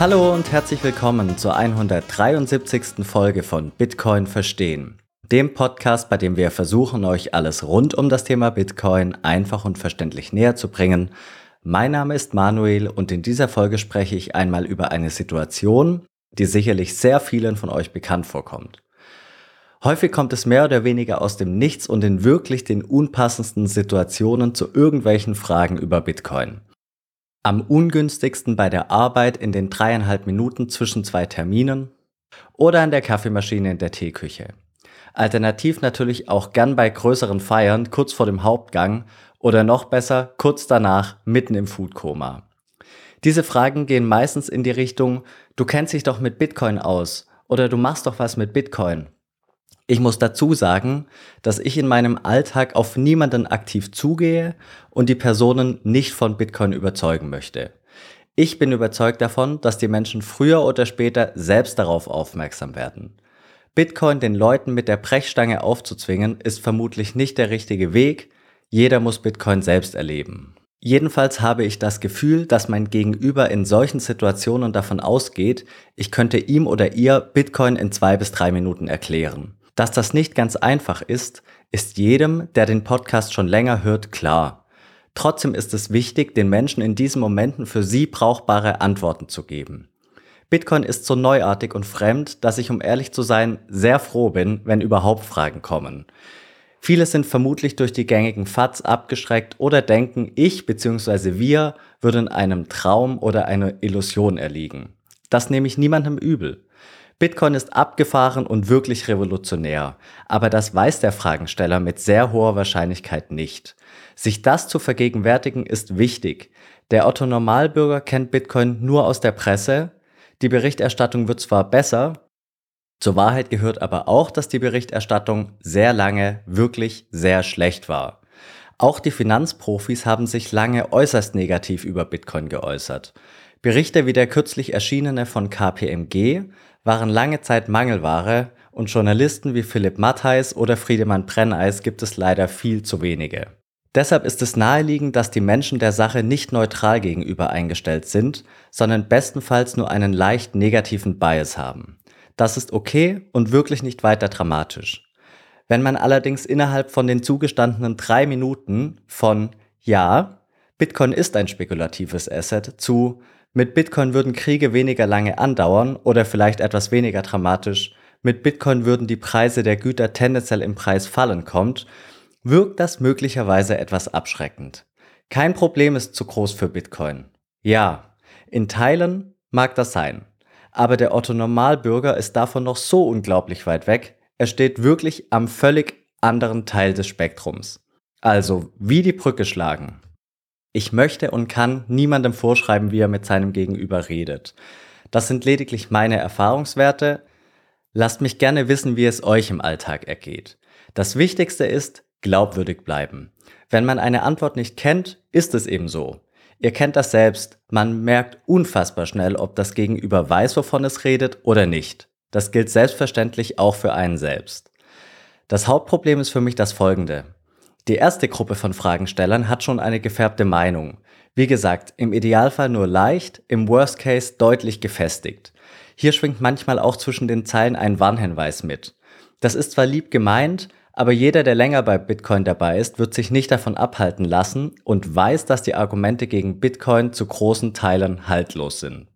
Hallo und herzlich willkommen zur 173. Folge von Bitcoin verstehen, dem Podcast, bei dem wir versuchen, euch alles rund um das Thema Bitcoin einfach und verständlich näher zu bringen. Mein Name ist Manuel und in dieser Folge spreche ich einmal über eine Situation, die sicherlich sehr vielen von euch bekannt vorkommt. Häufig kommt es mehr oder weniger aus dem Nichts und in wirklich den unpassendsten Situationen zu irgendwelchen Fragen über Bitcoin. Am ungünstigsten bei der Arbeit in den dreieinhalb Minuten zwischen zwei Terminen oder an der Kaffeemaschine in der Teeküche. Alternativ natürlich auch gern bei größeren Feiern kurz vor dem Hauptgang oder noch besser kurz danach mitten im Foodkoma. Diese Fragen gehen meistens in die Richtung, du kennst dich doch mit Bitcoin aus oder du machst doch was mit Bitcoin. Ich muss dazu sagen, dass ich in meinem Alltag auf niemanden aktiv zugehe und die Personen nicht von Bitcoin überzeugen möchte. Ich bin überzeugt davon, dass die Menschen früher oder später selbst darauf aufmerksam werden. Bitcoin den Leuten mit der Brechstange aufzuzwingen, ist vermutlich nicht der richtige Weg. Jeder muss Bitcoin selbst erleben. Jedenfalls habe ich das Gefühl, dass mein Gegenüber in solchen Situationen davon ausgeht, ich könnte ihm oder ihr Bitcoin in zwei bis drei Minuten erklären. Dass das nicht ganz einfach ist, ist jedem, der den Podcast schon länger hört, klar. Trotzdem ist es wichtig, den Menschen in diesen Momenten für sie brauchbare Antworten zu geben. Bitcoin ist so neuartig und fremd, dass ich, um ehrlich zu sein, sehr froh bin, wenn überhaupt Fragen kommen. Viele sind vermutlich durch die gängigen FATs abgeschreckt oder denken, ich bzw. wir würden einem Traum oder einer Illusion erliegen. Das nehme ich niemandem übel. Bitcoin ist abgefahren und wirklich revolutionär, aber das weiß der Fragensteller mit sehr hoher Wahrscheinlichkeit nicht. Sich das zu vergegenwärtigen ist wichtig. Der Otto Normalbürger kennt Bitcoin nur aus der Presse. Die Berichterstattung wird zwar besser, zur Wahrheit gehört aber auch, dass die Berichterstattung sehr lange wirklich sehr schlecht war. Auch die Finanzprofis haben sich lange äußerst negativ über Bitcoin geäußert. Berichte wie der kürzlich erschienene von KPMG waren lange Zeit Mangelware und Journalisten wie Philipp Mattheis oder Friedemann Brenneis gibt es leider viel zu wenige. Deshalb ist es naheliegend, dass die Menschen der Sache nicht neutral gegenüber eingestellt sind, sondern bestenfalls nur einen leicht negativen Bias haben. Das ist okay und wirklich nicht weiter dramatisch. Wenn man allerdings innerhalb von den zugestandenen drei Minuten von Ja, Bitcoin ist ein spekulatives Asset zu mit Bitcoin würden Kriege weniger lange andauern oder vielleicht etwas weniger dramatisch. Mit Bitcoin würden die Preise der Güter tendenziell im Preis fallen kommt, wirkt das möglicherweise etwas abschreckend. Kein Problem ist zu groß für Bitcoin. Ja, in Teilen mag das sein. Aber der Otto Normalbürger ist davon noch so unglaublich weit weg. Er steht wirklich am völlig anderen Teil des Spektrums. Also, wie die Brücke schlagen. Ich möchte und kann niemandem vorschreiben, wie er mit seinem Gegenüber redet. Das sind lediglich meine Erfahrungswerte. Lasst mich gerne wissen, wie es euch im Alltag ergeht. Das Wichtigste ist, glaubwürdig bleiben. Wenn man eine Antwort nicht kennt, ist es eben so. Ihr kennt das selbst. Man merkt unfassbar schnell, ob das Gegenüber weiß, wovon es redet oder nicht. Das gilt selbstverständlich auch für einen selbst. Das Hauptproblem ist für mich das folgende. Die erste Gruppe von Fragenstellern hat schon eine gefärbte Meinung. Wie gesagt, im Idealfall nur leicht, im Worst Case deutlich gefestigt. Hier schwingt manchmal auch zwischen den Zeilen ein Warnhinweis mit. Das ist zwar lieb gemeint, aber jeder, der länger bei Bitcoin dabei ist, wird sich nicht davon abhalten lassen und weiß, dass die Argumente gegen Bitcoin zu großen Teilen haltlos sind.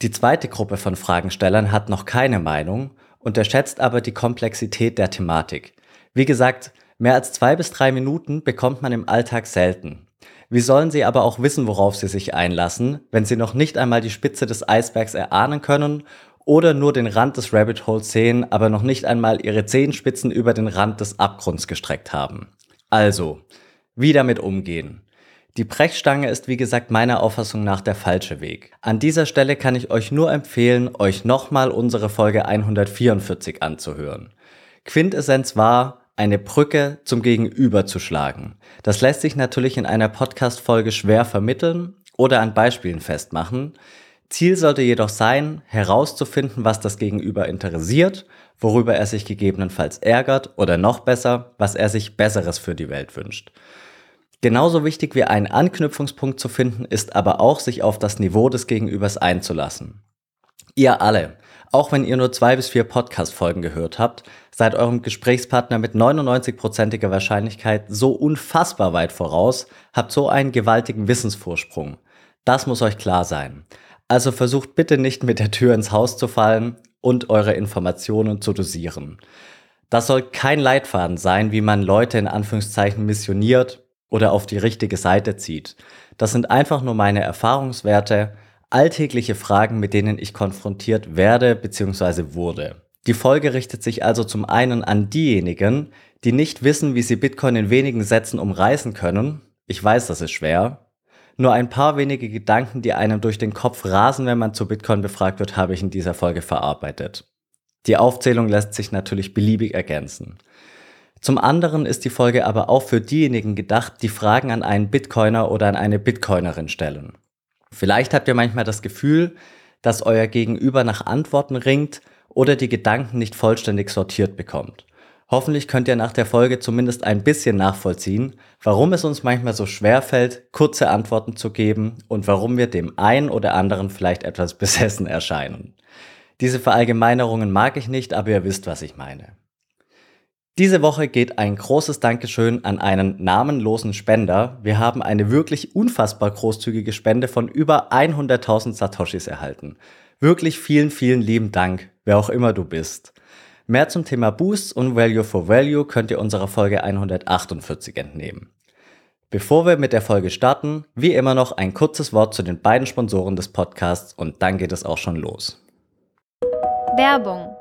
Die zweite Gruppe von Fragenstellern hat noch keine Meinung, unterschätzt aber die Komplexität der Thematik. Wie gesagt, Mehr als zwei bis drei Minuten bekommt man im Alltag selten. Wie sollen Sie aber auch wissen, worauf Sie sich einlassen, wenn Sie noch nicht einmal die Spitze des Eisbergs erahnen können oder nur den Rand des Rabbit Holes sehen, aber noch nicht einmal Ihre Zehenspitzen über den Rand des Abgrunds gestreckt haben? Also, wie damit umgehen? Die Brechstange ist wie gesagt meiner Auffassung nach der falsche Weg. An dieser Stelle kann ich euch nur empfehlen, euch nochmal unsere Folge 144 anzuhören. Quintessenz war, eine Brücke zum Gegenüber zu schlagen. Das lässt sich natürlich in einer Podcast-Folge schwer vermitteln oder an Beispielen festmachen. Ziel sollte jedoch sein, herauszufinden, was das Gegenüber interessiert, worüber er sich gegebenenfalls ärgert oder noch besser, was er sich Besseres für die Welt wünscht. Genauso wichtig wie einen Anknüpfungspunkt zu finden, ist aber auch, sich auf das Niveau des Gegenübers einzulassen. Ihr alle, auch wenn ihr nur zwei bis vier Podcast-Folgen gehört habt, seid eurem Gesprächspartner mit 99%iger Wahrscheinlichkeit so unfassbar weit voraus, habt so einen gewaltigen Wissensvorsprung. Das muss euch klar sein. Also versucht bitte nicht mit der Tür ins Haus zu fallen und eure Informationen zu dosieren. Das soll kein Leitfaden sein, wie man Leute in Anführungszeichen missioniert oder auf die richtige Seite zieht. Das sind einfach nur meine Erfahrungswerte, alltägliche Fragen, mit denen ich konfrontiert werde bzw. wurde. Die Folge richtet sich also zum einen an diejenigen, die nicht wissen, wie sie Bitcoin in wenigen Sätzen umreißen können. Ich weiß, das ist schwer. Nur ein paar wenige Gedanken, die einem durch den Kopf rasen, wenn man zu Bitcoin befragt wird, habe ich in dieser Folge verarbeitet. Die Aufzählung lässt sich natürlich beliebig ergänzen. Zum anderen ist die Folge aber auch für diejenigen gedacht, die Fragen an einen Bitcoiner oder an eine Bitcoinerin stellen. Vielleicht habt ihr manchmal das Gefühl, dass euer Gegenüber nach Antworten ringt oder die Gedanken nicht vollständig sortiert bekommt. Hoffentlich könnt ihr nach der Folge zumindest ein bisschen nachvollziehen, warum es uns manchmal so schwer fällt, kurze Antworten zu geben und warum wir dem einen oder anderen vielleicht etwas besessen erscheinen. Diese Verallgemeinerungen mag ich nicht, aber ihr wisst, was ich meine. Diese Woche geht ein großes Dankeschön an einen namenlosen Spender. Wir haben eine wirklich unfassbar großzügige Spende von über 100.000 Satoshis erhalten. Wirklich vielen, vielen lieben Dank, wer auch immer du bist. Mehr zum Thema Boosts und Value for Value könnt ihr unserer Folge 148 entnehmen. Bevor wir mit der Folge starten, wie immer noch ein kurzes Wort zu den beiden Sponsoren des Podcasts und dann geht es auch schon los. Werbung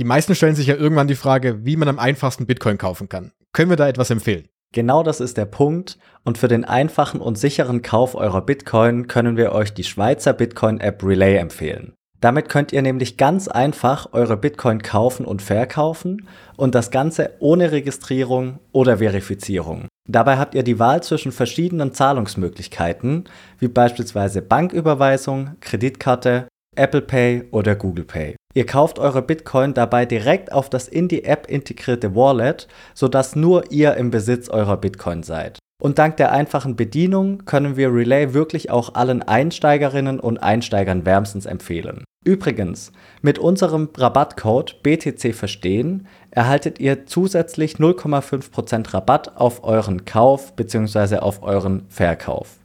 die meisten stellen sich ja irgendwann die Frage, wie man am einfachsten Bitcoin kaufen kann. Können wir da etwas empfehlen? Genau das ist der Punkt. Und für den einfachen und sicheren Kauf eurer Bitcoin können wir euch die Schweizer Bitcoin-App Relay empfehlen. Damit könnt ihr nämlich ganz einfach eure Bitcoin kaufen und verkaufen und das Ganze ohne Registrierung oder Verifizierung. Dabei habt ihr die Wahl zwischen verschiedenen Zahlungsmöglichkeiten, wie beispielsweise Banküberweisung, Kreditkarte, Apple Pay oder Google Pay. Ihr kauft eure Bitcoin dabei direkt auf das in die App integrierte Wallet, sodass nur ihr im Besitz eurer Bitcoin seid. Und dank der einfachen Bedienung können wir Relay wirklich auch allen Einsteigerinnen und Einsteigern wärmstens empfehlen. Übrigens, mit unserem Rabattcode BTC Verstehen erhaltet ihr zusätzlich 0,5% Rabatt auf euren Kauf bzw. auf euren Verkauf.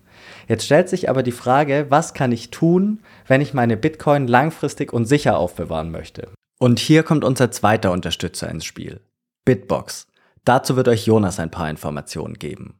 Jetzt stellt sich aber die Frage, was kann ich tun, wenn ich meine Bitcoin langfristig und sicher aufbewahren möchte? Und hier kommt unser zweiter Unterstützer ins Spiel. Bitbox. Dazu wird euch Jonas ein paar Informationen geben.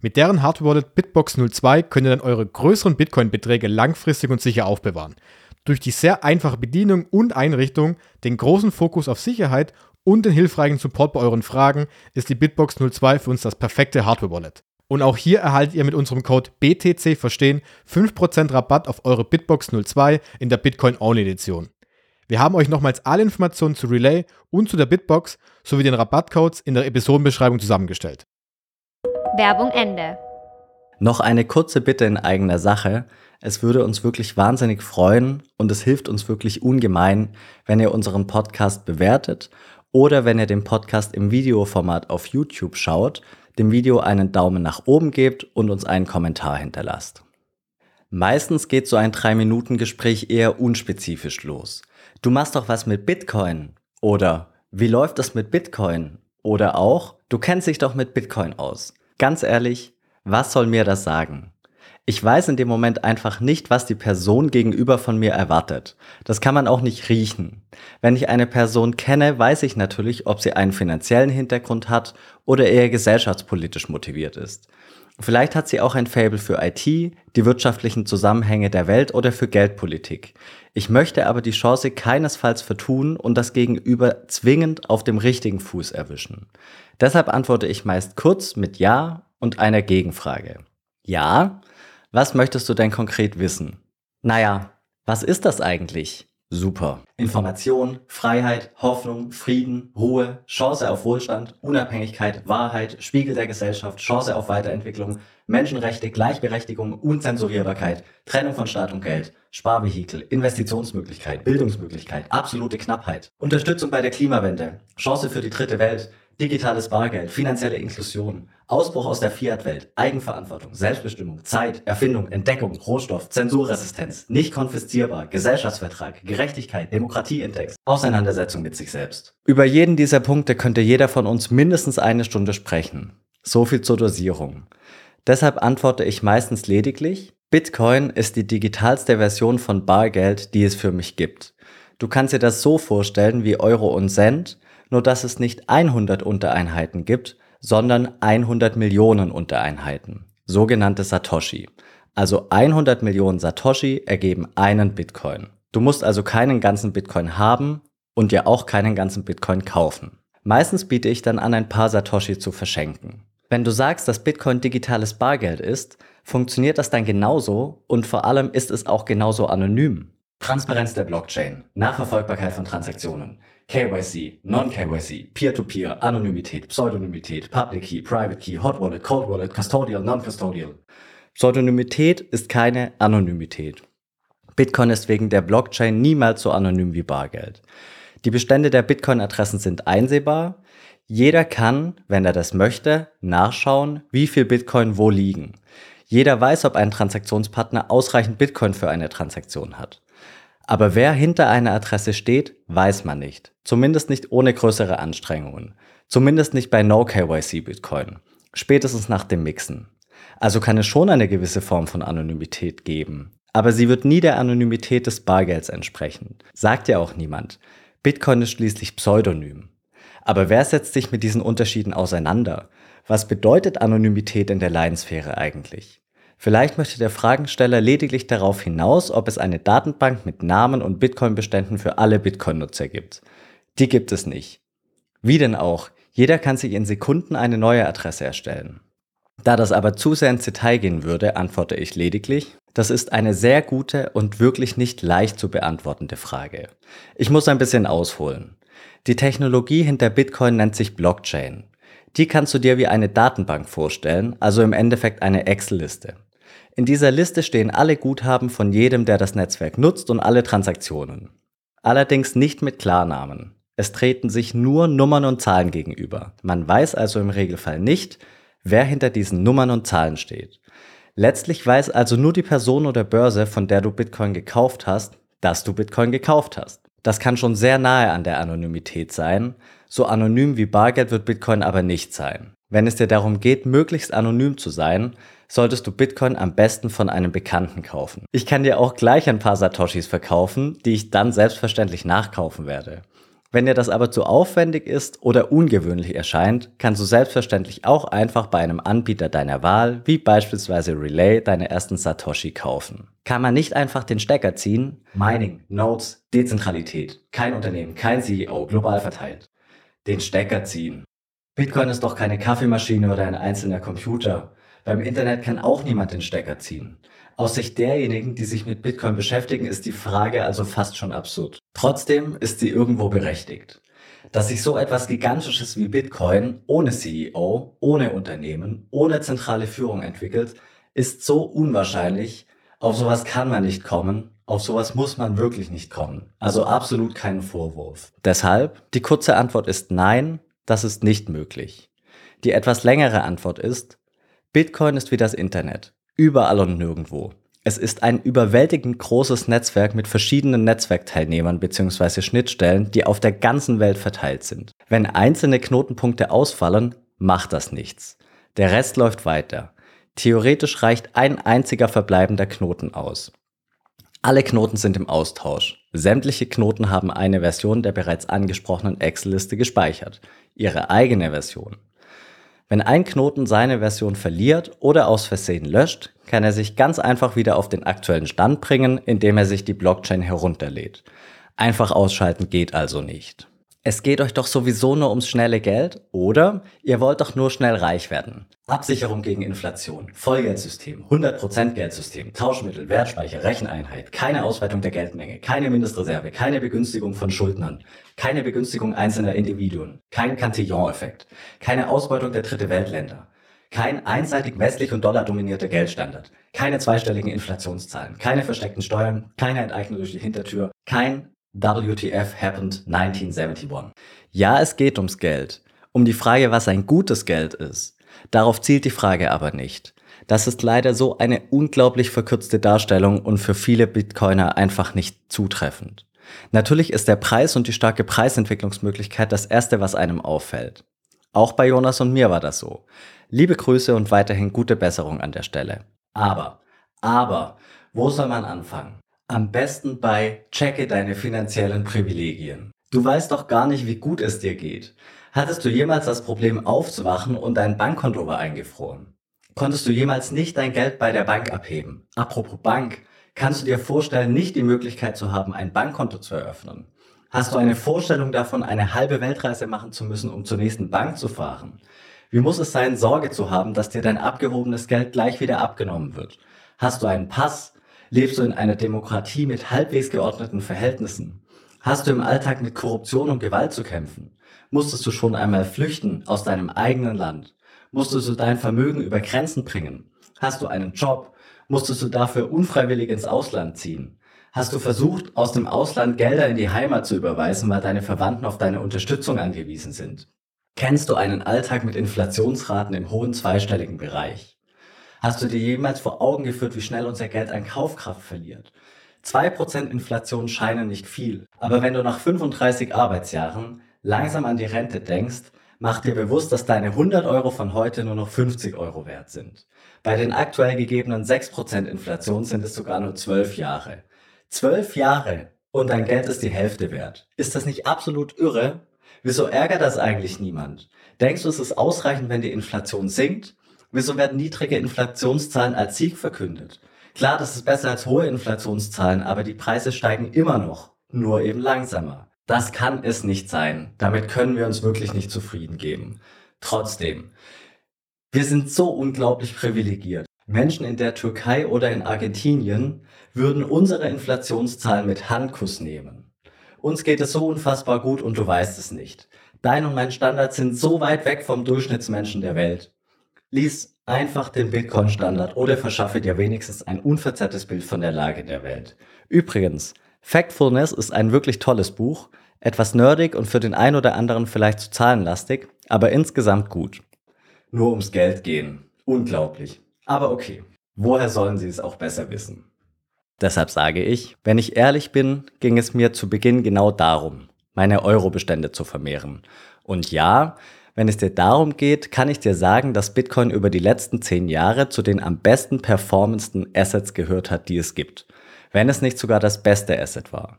Mit deren Hardware-Wallet Bitbox 02 könnt ihr dann eure größeren Bitcoin-Beträge langfristig und sicher aufbewahren. Durch die sehr einfache Bedienung und Einrichtung, den großen Fokus auf Sicherheit und den hilfreichen Support bei euren Fragen ist die Bitbox 02 für uns das perfekte Hardware-Wallet. Und auch hier erhaltet ihr mit unserem Code BTC Verstehen 5% Rabatt auf eure Bitbox 02 in der Bitcoin Only Edition. Wir haben euch nochmals alle Informationen zu Relay und zu der Bitbox sowie den Rabattcodes in der Episodenbeschreibung zusammengestellt. Werbung Ende. Noch eine kurze Bitte in eigener Sache. Es würde uns wirklich wahnsinnig freuen und es hilft uns wirklich ungemein, wenn ihr unseren Podcast bewertet oder wenn ihr den Podcast im Videoformat auf YouTube schaut dem Video einen Daumen nach oben gebt und uns einen Kommentar hinterlasst. Meistens geht so ein 3-Minuten-Gespräch eher unspezifisch los. Du machst doch was mit Bitcoin. Oder wie läuft das mit Bitcoin? Oder auch, du kennst dich doch mit Bitcoin aus. Ganz ehrlich, was soll mir das sagen? Ich weiß in dem Moment einfach nicht, was die Person gegenüber von mir erwartet. Das kann man auch nicht riechen. Wenn ich eine Person kenne, weiß ich natürlich, ob sie einen finanziellen Hintergrund hat oder eher gesellschaftspolitisch motiviert ist. Vielleicht hat sie auch ein Fable für IT, die wirtschaftlichen Zusammenhänge der Welt oder für Geldpolitik. Ich möchte aber die Chance keinesfalls vertun und das Gegenüber zwingend auf dem richtigen Fuß erwischen. Deshalb antworte ich meist kurz mit Ja und einer Gegenfrage. Ja, was möchtest du denn konkret wissen? Naja, was ist das eigentlich? Super. Information, Freiheit, Hoffnung, Frieden, Ruhe, Chance auf Wohlstand, Unabhängigkeit, Wahrheit, Spiegel der Gesellschaft, Chance auf Weiterentwicklung, Menschenrechte, Gleichberechtigung, Unzensurierbarkeit, Trennung von Staat und Geld, Sparvehikel, Investitionsmöglichkeit, Bildungsmöglichkeit, absolute Knappheit, Unterstützung bei der Klimawende, Chance für die dritte Welt, digitales Bargeld, finanzielle Inklusion, Ausbruch aus der Fiat-Welt, Eigenverantwortung, Selbstbestimmung, Zeit, Erfindung, Entdeckung, Rohstoff, Zensurresistenz, nicht konfiszierbar, Gesellschaftsvertrag, Gerechtigkeit, Demokratieindex, Auseinandersetzung mit sich selbst. Über jeden dieser Punkte könnte jeder von uns mindestens eine Stunde sprechen. So viel zur Dosierung. Deshalb antworte ich meistens lediglich, Bitcoin ist die digitalste Version von Bargeld, die es für mich gibt. Du kannst dir das so vorstellen wie Euro und Cent, nur dass es nicht 100 Untereinheiten gibt, sondern 100 Millionen Untereinheiten, sogenannte Satoshi. Also 100 Millionen Satoshi ergeben einen Bitcoin. Du musst also keinen ganzen Bitcoin haben und dir auch keinen ganzen Bitcoin kaufen. Meistens biete ich dann an, ein paar Satoshi zu verschenken. Wenn du sagst, dass Bitcoin digitales Bargeld ist, funktioniert das dann genauso und vor allem ist es auch genauso anonym. Transparenz der Blockchain, Nachverfolgbarkeit von Transaktionen, KYC, Non-KYC, Peer-to-Peer, Anonymität, Pseudonymität, Public Key, Private Key, Hot Wallet, Cold Wallet, Custodial, Non-Custodial. Pseudonymität ist keine Anonymität. Bitcoin ist wegen der Blockchain niemals so anonym wie Bargeld. Die Bestände der Bitcoin-Adressen sind einsehbar. Jeder kann, wenn er das möchte, nachschauen, wie viel Bitcoin wo liegen. Jeder weiß, ob ein Transaktionspartner ausreichend Bitcoin für eine Transaktion hat. Aber wer hinter einer Adresse steht, weiß man nicht. Zumindest nicht ohne größere Anstrengungen. Zumindest nicht bei No-KYC Bitcoin. Spätestens nach dem Mixen. Also kann es schon eine gewisse Form von Anonymität geben. Aber sie wird nie der Anonymität des Bargelds entsprechen. Sagt ja auch niemand. Bitcoin ist schließlich pseudonym. Aber wer setzt sich mit diesen Unterschieden auseinander? Was bedeutet Anonymität in der Leinsphäre eigentlich? Vielleicht möchte der Fragensteller lediglich darauf hinaus, ob es eine Datenbank mit Namen und Bitcoin-Beständen für alle Bitcoin-Nutzer gibt. Die gibt es nicht. Wie denn auch? Jeder kann sich in Sekunden eine neue Adresse erstellen. Da das aber zu sehr ins Detail gehen würde, antworte ich lediglich, das ist eine sehr gute und wirklich nicht leicht zu beantwortende Frage. Ich muss ein bisschen ausholen. Die Technologie hinter Bitcoin nennt sich Blockchain. Die kannst du dir wie eine Datenbank vorstellen, also im Endeffekt eine Excel-Liste. In dieser Liste stehen alle Guthaben von jedem, der das Netzwerk nutzt und alle Transaktionen. Allerdings nicht mit Klarnamen. Es treten sich nur Nummern und Zahlen gegenüber. Man weiß also im Regelfall nicht, wer hinter diesen Nummern und Zahlen steht. Letztlich weiß also nur die Person oder Börse, von der du Bitcoin gekauft hast, dass du Bitcoin gekauft hast. Das kann schon sehr nahe an der Anonymität sein. So anonym wie Bargeld wird Bitcoin aber nicht sein. Wenn es dir darum geht, möglichst anonym zu sein, solltest du Bitcoin am besten von einem Bekannten kaufen. Ich kann dir auch gleich ein paar Satoshis verkaufen, die ich dann selbstverständlich nachkaufen werde. Wenn dir das aber zu aufwendig ist oder ungewöhnlich erscheint, kannst du selbstverständlich auch einfach bei einem Anbieter deiner Wahl, wie beispielsweise Relay, deine ersten Satoshi kaufen. Kann man nicht einfach den Stecker ziehen? Mining, Nodes, Dezentralität, kein Unternehmen, kein CEO, global verteilt. Den Stecker ziehen. Bitcoin ist doch keine Kaffeemaschine oder ein einzelner Computer. Beim Internet kann auch niemand den Stecker ziehen. Aus Sicht derjenigen, die sich mit Bitcoin beschäftigen, ist die Frage also fast schon absurd. Trotzdem ist sie irgendwo berechtigt. Dass sich so etwas Gigantisches wie Bitcoin ohne CEO, ohne Unternehmen, ohne zentrale Führung entwickelt, ist so unwahrscheinlich. Auf sowas kann man nicht kommen. Auf sowas muss man wirklich nicht kommen. Also absolut keinen Vorwurf. Deshalb, die kurze Antwort ist nein, das ist nicht möglich. Die etwas längere Antwort ist, Bitcoin ist wie das Internet. Überall und nirgendwo. Es ist ein überwältigend großes Netzwerk mit verschiedenen Netzwerkteilnehmern bzw. Schnittstellen, die auf der ganzen Welt verteilt sind. Wenn einzelne Knotenpunkte ausfallen, macht das nichts. Der Rest läuft weiter. Theoretisch reicht ein einziger verbleibender Knoten aus. Alle Knoten sind im Austausch. Sämtliche Knoten haben eine Version der bereits angesprochenen Excel-Liste gespeichert. Ihre eigene Version. Wenn ein Knoten seine Version verliert oder aus Versehen löscht, kann er sich ganz einfach wieder auf den aktuellen Stand bringen, indem er sich die Blockchain herunterlädt. Einfach ausschalten geht also nicht. Es geht euch doch sowieso nur ums schnelle Geld, oder? Ihr wollt doch nur schnell reich werden. Absicherung gegen Inflation, Vollgeldsystem, 100% Geldsystem, Tauschmittel, Wertspeicher, Recheneinheit, keine Ausweitung der Geldmenge, keine Mindestreserve, keine Begünstigung von Schuldnern, keine Begünstigung einzelner Individuen, kein Cantillon-Effekt, keine Ausbeutung der dritte Weltländer, kein einseitig westlich und dollar dominierter Geldstandard, keine zweistelligen Inflationszahlen, keine versteckten Steuern, keine Enteignung durch die Hintertür, kein WTF happened 1971. Ja, es geht ums Geld. um die Frage, was ein gutes Geld ist. Darauf zielt die Frage aber nicht. Das ist leider so eine unglaublich verkürzte Darstellung und für viele Bitcoiner einfach nicht zutreffend. Natürlich ist der Preis und die starke Preisentwicklungsmöglichkeit das Erste, was einem auffällt. Auch bei Jonas und mir war das so. Liebe Grüße und weiterhin gute Besserung an der Stelle. Aber, aber, wo soll man anfangen? Am besten bei Checke deine finanziellen Privilegien. Du weißt doch gar nicht, wie gut es dir geht. Hattest du jemals das Problem aufzuwachen und dein Bankkonto war eingefroren? Konntest du jemals nicht dein Geld bei der Bank abheben? Apropos Bank, kannst du dir vorstellen, nicht die Möglichkeit zu haben, ein Bankkonto zu eröffnen? Hast du eine Vorstellung davon, eine halbe Weltreise machen zu müssen, um zur nächsten Bank zu fahren? Wie muss es sein, Sorge zu haben, dass dir dein abgehobenes Geld gleich wieder abgenommen wird? Hast du einen Pass? Lebst du in einer Demokratie mit halbwegs geordneten Verhältnissen? Hast du im Alltag mit Korruption und Gewalt zu kämpfen? Musstest du schon einmal flüchten aus deinem eigenen Land? Musstest du dein Vermögen über Grenzen bringen? Hast du einen Job? Musstest du dafür unfreiwillig ins Ausland ziehen? Hast du versucht, aus dem Ausland Gelder in die Heimat zu überweisen, weil deine Verwandten auf deine Unterstützung angewiesen sind? Kennst du einen Alltag mit Inflationsraten im hohen zweistelligen Bereich? Hast du dir jemals vor Augen geführt, wie schnell unser Geld an Kaufkraft verliert? 2% Inflation scheinen nicht viel, aber wenn du nach 35 Arbeitsjahren langsam an die Rente denkst, mach dir bewusst, dass deine 100 Euro von heute nur noch 50 Euro wert sind. Bei den aktuell gegebenen 6% Inflation sind es sogar nur 12 Jahre. 12 Jahre und dein Geld ist die Hälfte wert. Ist das nicht absolut irre? Wieso ärgert das eigentlich niemand? Denkst du, es ist ausreichend, wenn die Inflation sinkt? Wieso werden niedrige Inflationszahlen als Sieg verkündet? Klar, das ist besser als hohe Inflationszahlen, aber die Preise steigen immer noch, nur eben langsamer. Das kann es nicht sein. Damit können wir uns wirklich nicht zufrieden geben. Trotzdem, wir sind so unglaublich privilegiert. Menschen in der Türkei oder in Argentinien würden unsere Inflationszahlen mit Handkuss nehmen. Uns geht es so unfassbar gut und du weißt es nicht. Dein und mein Standard sind so weit weg vom Durchschnittsmenschen der Welt. Lies einfach den Bitcoin-Standard oder verschaffe dir wenigstens ein unverzerrtes Bild von der Lage der Welt. Übrigens, Factfulness ist ein wirklich tolles Buch, etwas nerdig und für den einen oder anderen vielleicht zu zahlenlastig, aber insgesamt gut. Nur ums Geld gehen. Unglaublich. Aber okay. Woher sollen sie es auch besser wissen? Deshalb sage ich, wenn ich ehrlich bin, ging es mir zu Beginn genau darum, meine Eurobestände zu vermehren. Und ja, wenn es dir darum geht, kann ich dir sagen, dass Bitcoin über die letzten zehn Jahre zu den am besten performendsten Assets gehört hat, die es gibt. Wenn es nicht sogar das beste Asset war.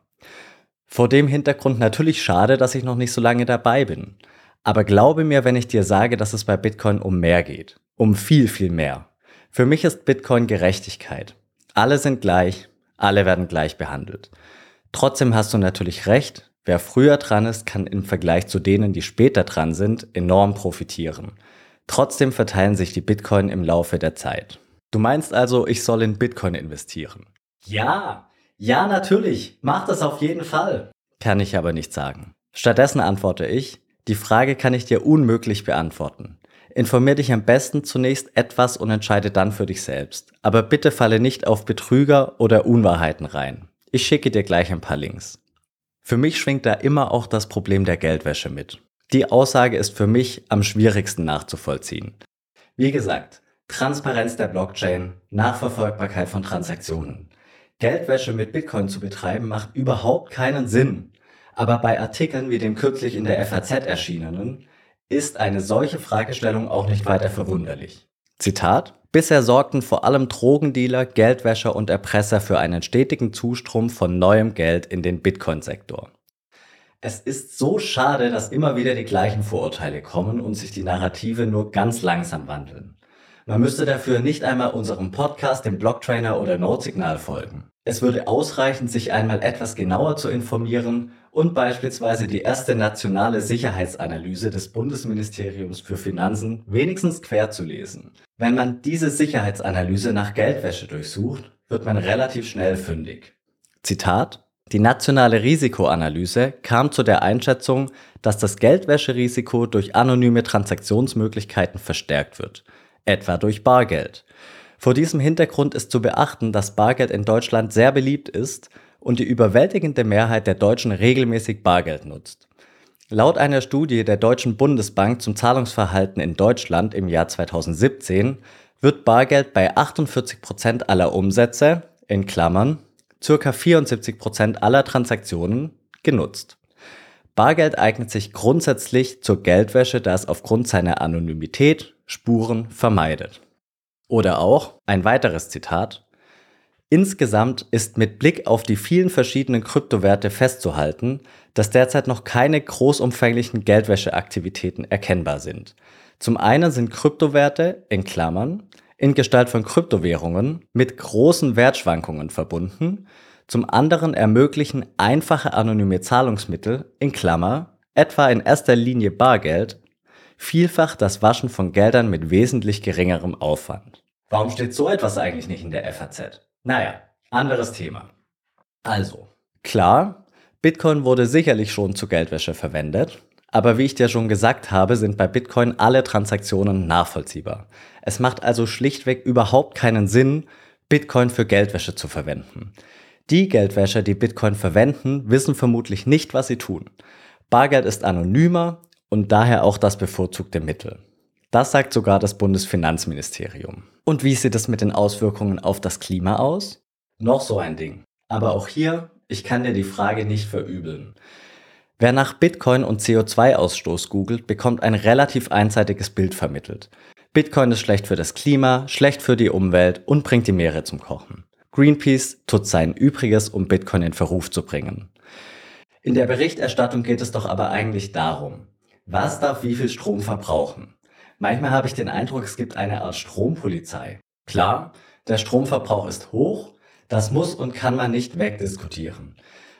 Vor dem Hintergrund natürlich schade, dass ich noch nicht so lange dabei bin. Aber glaube mir, wenn ich dir sage, dass es bei Bitcoin um mehr geht. Um viel, viel mehr. Für mich ist Bitcoin Gerechtigkeit. Alle sind gleich, alle werden gleich behandelt. Trotzdem hast du natürlich recht, Wer früher dran ist, kann im Vergleich zu denen, die später dran sind, enorm profitieren. Trotzdem verteilen sich die Bitcoin im Laufe der Zeit. Du meinst also, ich soll in Bitcoin investieren? Ja, ja natürlich, mach das auf jeden Fall. Kann ich aber nicht sagen. Stattdessen antworte ich, die Frage kann ich dir unmöglich beantworten. Informier dich am besten zunächst etwas und entscheide dann für dich selbst. Aber bitte falle nicht auf Betrüger oder Unwahrheiten rein. Ich schicke dir gleich ein paar Links. Für mich schwingt da immer auch das Problem der Geldwäsche mit. Die Aussage ist für mich am schwierigsten nachzuvollziehen. Wie gesagt, Transparenz der Blockchain, Nachverfolgbarkeit von Transaktionen. Geldwäsche mit Bitcoin zu betreiben macht überhaupt keinen Sinn. Aber bei Artikeln wie dem kürzlich in der FAZ erschienenen ist eine solche Fragestellung auch nicht weiter verwunderlich. Zitat Bisher sorgten vor allem Drogendealer, Geldwäscher und Erpresser für einen stetigen Zustrom von neuem Geld in den Bitcoin-Sektor. Es ist so schade, dass immer wieder die gleichen Vorurteile kommen und sich die Narrative nur ganz langsam wandeln. Man müsste dafür nicht einmal unserem Podcast, dem Blocktrainer oder Notsignal folgen. Es würde ausreichen, sich einmal etwas genauer zu informieren und beispielsweise die erste nationale Sicherheitsanalyse des Bundesministeriums für Finanzen wenigstens quer zu lesen. Wenn man diese Sicherheitsanalyse nach Geldwäsche durchsucht, wird man relativ schnell fündig. Zitat die nationale Risikoanalyse kam zu der Einschätzung, dass das Geldwäscherisiko durch anonyme Transaktionsmöglichkeiten verstärkt wird, etwa durch Bargeld. Vor diesem Hintergrund ist zu beachten, dass Bargeld in Deutschland sehr beliebt ist und die überwältigende Mehrheit der Deutschen regelmäßig Bargeld nutzt. Laut einer Studie der Deutschen Bundesbank zum Zahlungsverhalten in Deutschland im Jahr 2017 wird Bargeld bei 48 Prozent aller Umsätze, in Klammern, ca. 74 Prozent aller Transaktionen, genutzt. Bargeld eignet sich grundsätzlich zur Geldwäsche, da es aufgrund seiner Anonymität Spuren vermeidet. Oder auch ein weiteres Zitat. Insgesamt ist mit Blick auf die vielen verschiedenen Kryptowerte festzuhalten, dass derzeit noch keine großumfänglichen Geldwäscheaktivitäten erkennbar sind. Zum einen sind Kryptowerte in Klammern in Gestalt von Kryptowährungen mit großen Wertschwankungen verbunden, zum anderen ermöglichen einfache anonyme Zahlungsmittel in Klammer, etwa in erster Linie Bargeld, vielfach das Waschen von Geldern mit wesentlich geringerem Aufwand. Warum steht so etwas eigentlich nicht in der FAZ? Naja, anderes Thema. Also, klar, Bitcoin wurde sicherlich schon zur Geldwäsche verwendet, aber wie ich dir schon gesagt habe, sind bei Bitcoin alle Transaktionen nachvollziehbar. Es macht also schlichtweg überhaupt keinen Sinn, Bitcoin für Geldwäsche zu verwenden. Die Geldwäscher, die Bitcoin verwenden, wissen vermutlich nicht, was sie tun. Bargeld ist anonymer und daher auch das bevorzugte Mittel. Das sagt sogar das Bundesfinanzministerium. Und wie sieht es mit den Auswirkungen auf das Klima aus? Noch so ein Ding. Aber auch hier, ich kann dir die Frage nicht verübeln. Wer nach Bitcoin und CO2-Ausstoß googelt, bekommt ein relativ einseitiges Bild vermittelt. Bitcoin ist schlecht für das Klima, schlecht für die Umwelt und bringt die Meere zum Kochen. Greenpeace tut sein Übriges, um Bitcoin in Verruf zu bringen. In der Berichterstattung geht es doch aber eigentlich darum, was darf wie viel Strom verbrauchen? Manchmal habe ich den Eindruck, es gibt eine Art Strompolizei. Klar, der Stromverbrauch ist hoch, das muss und kann man nicht wegdiskutieren.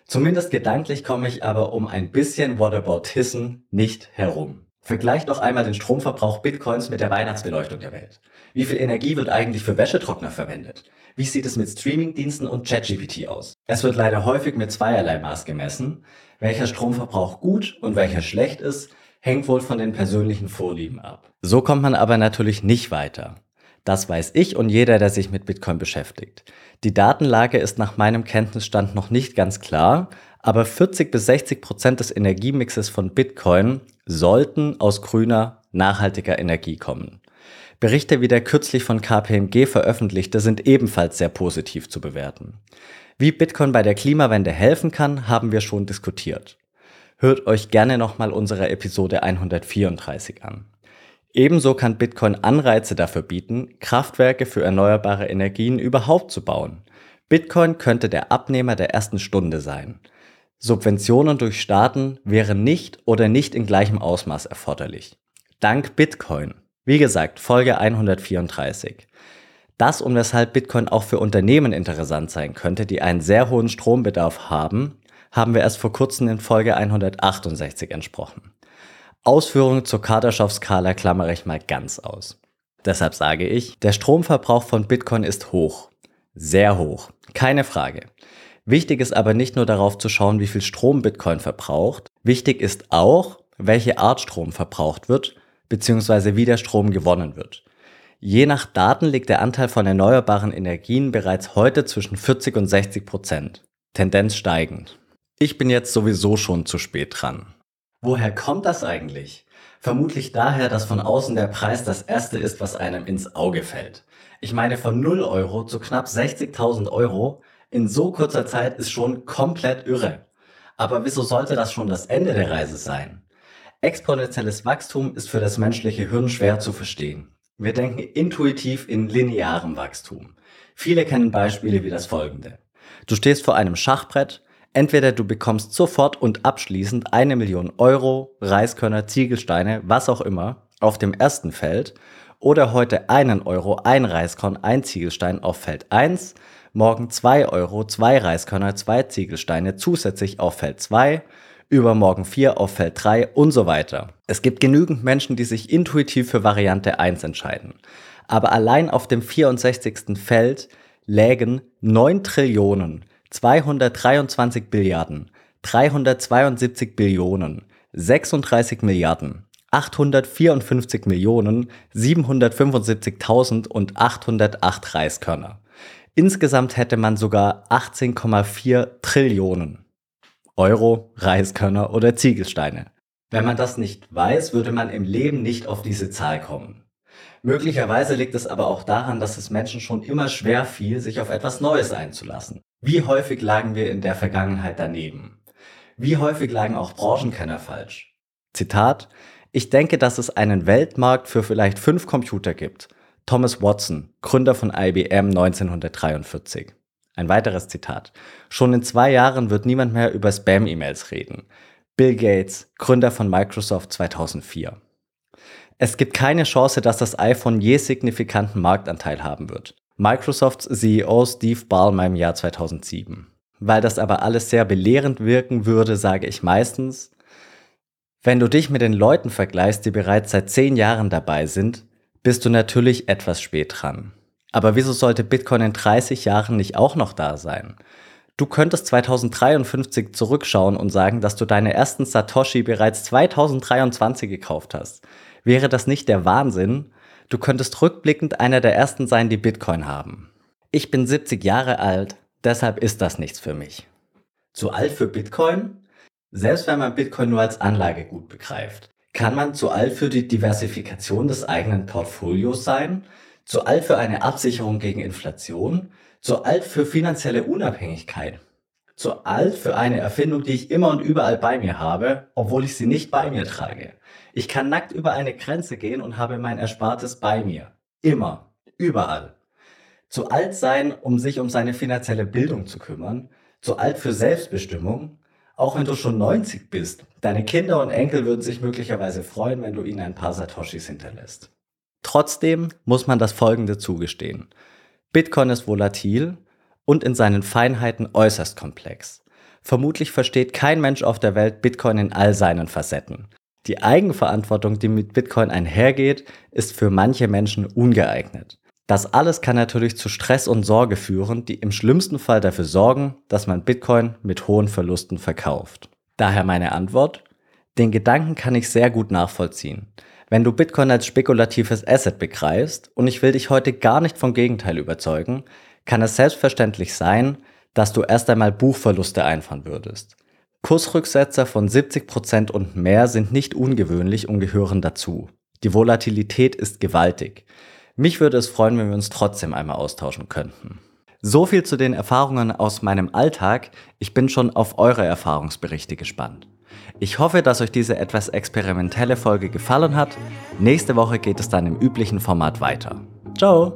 Zumindest gedanklich komme ich aber um ein bisschen Whataboutism nicht herum. Vergleich doch einmal den Stromverbrauch Bitcoins mit der Weihnachtsbeleuchtung der Welt. Wie viel Energie wird eigentlich für Wäschetrockner verwendet? Wie sieht es mit Streamingdiensten und ChatGPT aus? Es wird leider häufig mit zweierlei Maß gemessen. Welcher Stromverbrauch gut und welcher schlecht ist, hängt wohl von den persönlichen Vorlieben ab. So kommt man aber natürlich nicht weiter. Das weiß ich und jeder, der sich mit Bitcoin beschäftigt. Die Datenlage ist nach meinem Kenntnisstand noch nicht ganz klar, aber 40 bis 60 Prozent des Energiemixes von Bitcoin sollten aus grüner, nachhaltiger Energie kommen. Berichte wie der kürzlich von KPMG veröffentlichte sind ebenfalls sehr positiv zu bewerten. Wie Bitcoin bei der Klimawende helfen kann, haben wir schon diskutiert. Hört euch gerne nochmal unsere Episode 134 an. Ebenso kann Bitcoin Anreize dafür bieten, Kraftwerke für erneuerbare Energien überhaupt zu bauen. Bitcoin könnte der Abnehmer der ersten Stunde sein. Subventionen durch Staaten wären nicht oder nicht in gleichem Ausmaß erforderlich. Dank Bitcoin. Wie gesagt, Folge 134. Das und weshalb Bitcoin auch für Unternehmen interessant sein könnte, die einen sehr hohen Strombedarf haben, haben wir erst vor kurzem in Folge 168 entsprochen. Ausführungen zur Kardaschow-Skala klammere ich mal ganz aus. Deshalb sage ich, der Stromverbrauch von Bitcoin ist hoch. Sehr hoch. Keine Frage. Wichtig ist aber nicht nur darauf zu schauen, wie viel Strom Bitcoin verbraucht. Wichtig ist auch, welche Art Strom verbraucht wird, beziehungsweise wie der Strom gewonnen wird. Je nach Daten liegt der Anteil von erneuerbaren Energien bereits heute zwischen 40 und 60 Prozent. Tendenz steigend. Ich bin jetzt sowieso schon zu spät dran. Woher kommt das eigentlich? Vermutlich daher, dass von außen der Preis das erste ist, was einem ins Auge fällt. Ich meine, von 0 Euro zu knapp 60.000 Euro in so kurzer Zeit ist schon komplett irre. Aber wieso sollte das schon das Ende der Reise sein? Exponentielles Wachstum ist für das menschliche Hirn schwer zu verstehen. Wir denken intuitiv in linearem Wachstum. Viele kennen Beispiele wie das folgende. Du stehst vor einem Schachbrett, Entweder du bekommst sofort und abschließend eine Million Euro, Reiskörner, Ziegelsteine, was auch immer, auf dem ersten Feld oder heute einen Euro, ein Reiskorn, ein Ziegelstein auf Feld 1, morgen zwei Euro, zwei Reiskörner, zwei Ziegelsteine zusätzlich auf Feld 2, übermorgen vier auf Feld 3 und so weiter. Es gibt genügend Menschen, die sich intuitiv für Variante 1 entscheiden. Aber allein auf dem 64. Feld lägen 9 Trillionen 223 Billiarden, 372 Billionen, 36 Milliarden, 854 Millionen, 775.000 und 808 Reiskörner. Insgesamt hätte man sogar 18,4 Trillionen Euro, Reiskörner oder Ziegelsteine. Wenn man das nicht weiß, würde man im Leben nicht auf diese Zahl kommen. Möglicherweise liegt es aber auch daran, dass es Menschen schon immer schwer fiel, sich auf etwas Neues einzulassen. Wie häufig lagen wir in der Vergangenheit daneben? Wie häufig lagen auch Branchenkenner falsch? Zitat, ich denke, dass es einen Weltmarkt für vielleicht fünf Computer gibt. Thomas Watson, Gründer von IBM 1943. Ein weiteres Zitat. Schon in zwei Jahren wird niemand mehr über Spam-E-Mails reden. Bill Gates, Gründer von Microsoft 2004. Es gibt keine Chance, dass das iPhone je signifikanten Marktanteil haben wird. Microsofts CEO Steve Ballmer im Jahr 2007. Weil das aber alles sehr belehrend wirken würde, sage ich meistens, wenn du dich mit den Leuten vergleichst, die bereits seit zehn Jahren dabei sind, bist du natürlich etwas spät dran. Aber wieso sollte Bitcoin in 30 Jahren nicht auch noch da sein? Du könntest 2053 zurückschauen und sagen, dass du deine ersten Satoshi bereits 2023 gekauft hast. Wäre das nicht der Wahnsinn? Du könntest rückblickend einer der ersten sein, die Bitcoin haben. Ich bin 70 Jahre alt, deshalb ist das nichts für mich. Zu alt für Bitcoin? Selbst wenn man Bitcoin nur als Anlagegut begreift, kann man zu alt für die Diversifikation des eigenen Portfolios sein, zu alt für eine Absicherung gegen Inflation, zu alt für finanzielle Unabhängigkeit. Zu alt für eine Erfindung, die ich immer und überall bei mir habe, obwohl ich sie nicht bei mir trage. Ich kann nackt über eine Grenze gehen und habe mein Erspartes bei mir. Immer. Überall. Zu alt sein, um sich um seine finanzielle Bildung zu kümmern. Zu alt für Selbstbestimmung. Auch wenn du schon 90 bist. Deine Kinder und Enkel würden sich möglicherweise freuen, wenn du ihnen ein paar Satoshis hinterlässt. Trotzdem muss man das Folgende zugestehen. Bitcoin ist volatil und in seinen Feinheiten äußerst komplex. Vermutlich versteht kein Mensch auf der Welt Bitcoin in all seinen Facetten. Die Eigenverantwortung, die mit Bitcoin einhergeht, ist für manche Menschen ungeeignet. Das alles kann natürlich zu Stress und Sorge führen, die im schlimmsten Fall dafür sorgen, dass man Bitcoin mit hohen Verlusten verkauft. Daher meine Antwort, den Gedanken kann ich sehr gut nachvollziehen. Wenn du Bitcoin als spekulatives Asset begreifst, und ich will dich heute gar nicht vom Gegenteil überzeugen, kann es selbstverständlich sein, dass du erst einmal Buchverluste einfahren würdest. Kursrücksetzer von 70% und mehr sind nicht ungewöhnlich und gehören dazu. Die Volatilität ist gewaltig. Mich würde es freuen, wenn wir uns trotzdem einmal austauschen könnten. So viel zu den Erfahrungen aus meinem Alltag. Ich bin schon auf eure Erfahrungsberichte gespannt. Ich hoffe, dass euch diese etwas experimentelle Folge gefallen hat. Nächste Woche geht es dann im üblichen Format weiter. Ciao!